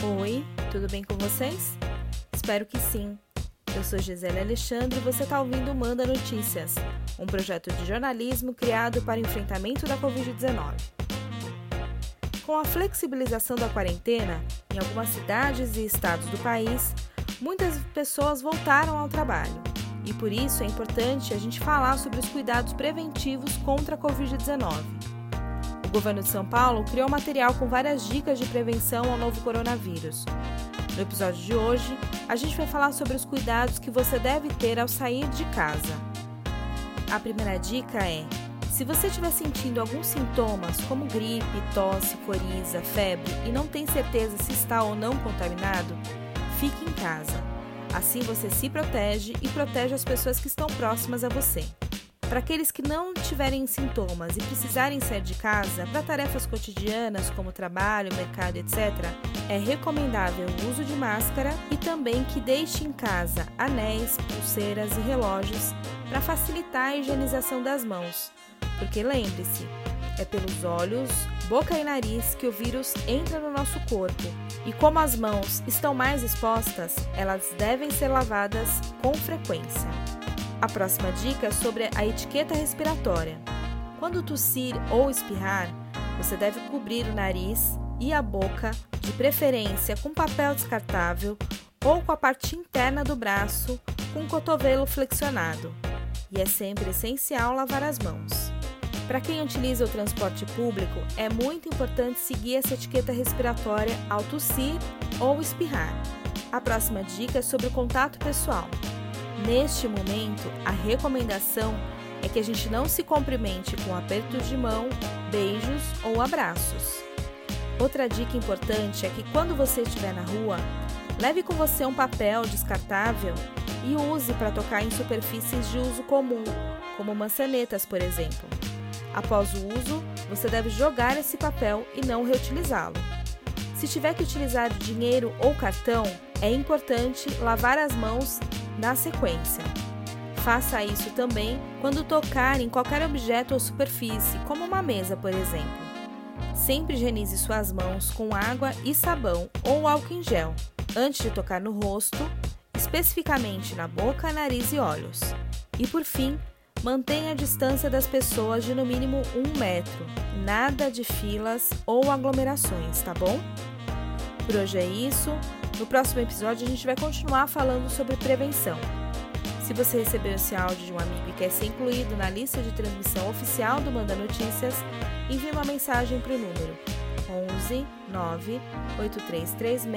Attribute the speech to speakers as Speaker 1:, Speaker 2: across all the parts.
Speaker 1: Oi, tudo bem com vocês? Espero que sim. Eu sou Gisele Alexandre e você está ouvindo Manda Notícias, um projeto de jornalismo criado para enfrentamento da Covid-19. Com a flexibilização da quarentena, em algumas cidades e estados do país, muitas pessoas voltaram ao trabalho. E por isso é importante a gente falar sobre os cuidados preventivos contra a Covid-19. O governo de São Paulo criou material com várias dicas de prevenção ao novo coronavírus. No episódio de hoje, a gente vai falar sobre os cuidados que você deve ter ao sair de casa. A primeira dica é: se você estiver sentindo alguns sintomas, como gripe, tosse, coriza, febre, e não tem certeza se está ou não contaminado, fique em casa. Assim você se protege e protege as pessoas que estão próximas a você. Para aqueles que não tiverem sintomas e precisarem sair de casa para tarefas cotidianas como trabalho, mercado, etc., é recomendável o uso de máscara e também que deixe em casa anéis, pulseiras e relógios para facilitar a higienização das mãos. Porque lembre-se, é pelos olhos, boca e nariz que o vírus entra no nosso corpo. E como as mãos estão mais expostas, elas devem ser lavadas com frequência. A próxima dica é sobre a etiqueta respiratória. Quando tossir ou espirrar, você deve cobrir o nariz e a boca, de preferência com papel descartável ou com a parte interna do braço com o cotovelo flexionado. E é sempre essencial lavar as mãos. Para quem utiliza o transporte público, é muito importante seguir essa etiqueta respiratória ao tossir ou espirrar. A próxima dica é sobre o contato pessoal. Neste momento, a recomendação é que a gente não se cumprimente com apertos de mão, beijos ou abraços. Outra dica importante é que quando você estiver na rua, leve com você um papel descartável e use para tocar em superfícies de uso comum, como maçanetas, por exemplo. Após o uso, você deve jogar esse papel e não reutilizá-lo. Se tiver que utilizar dinheiro ou cartão, é importante lavar as mãos na sequência. Faça isso também quando tocar em qualquer objeto ou superfície, como uma mesa, por exemplo. Sempre higienize suas mãos com água e sabão ou álcool em gel, antes de tocar no rosto, especificamente na boca, nariz e olhos. E por fim, mantenha a distância das pessoas de no mínimo um metro. Nada de filas ou aglomerações, tá bom? Por hoje é isso. No próximo episódio, a gente vai continuar falando sobre prevenção. Se você recebeu esse áudio de um amigo e quer ser incluído na lista de transmissão oficial do Manda Notícias, envie uma mensagem para o número 11 9 8336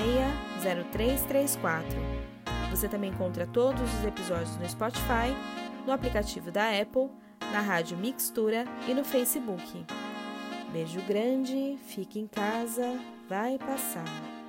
Speaker 1: 0334. Você também encontra todos os episódios no Spotify, no aplicativo da Apple, na rádio Mixtura e no Facebook. Beijo grande, fique em casa, vai passar.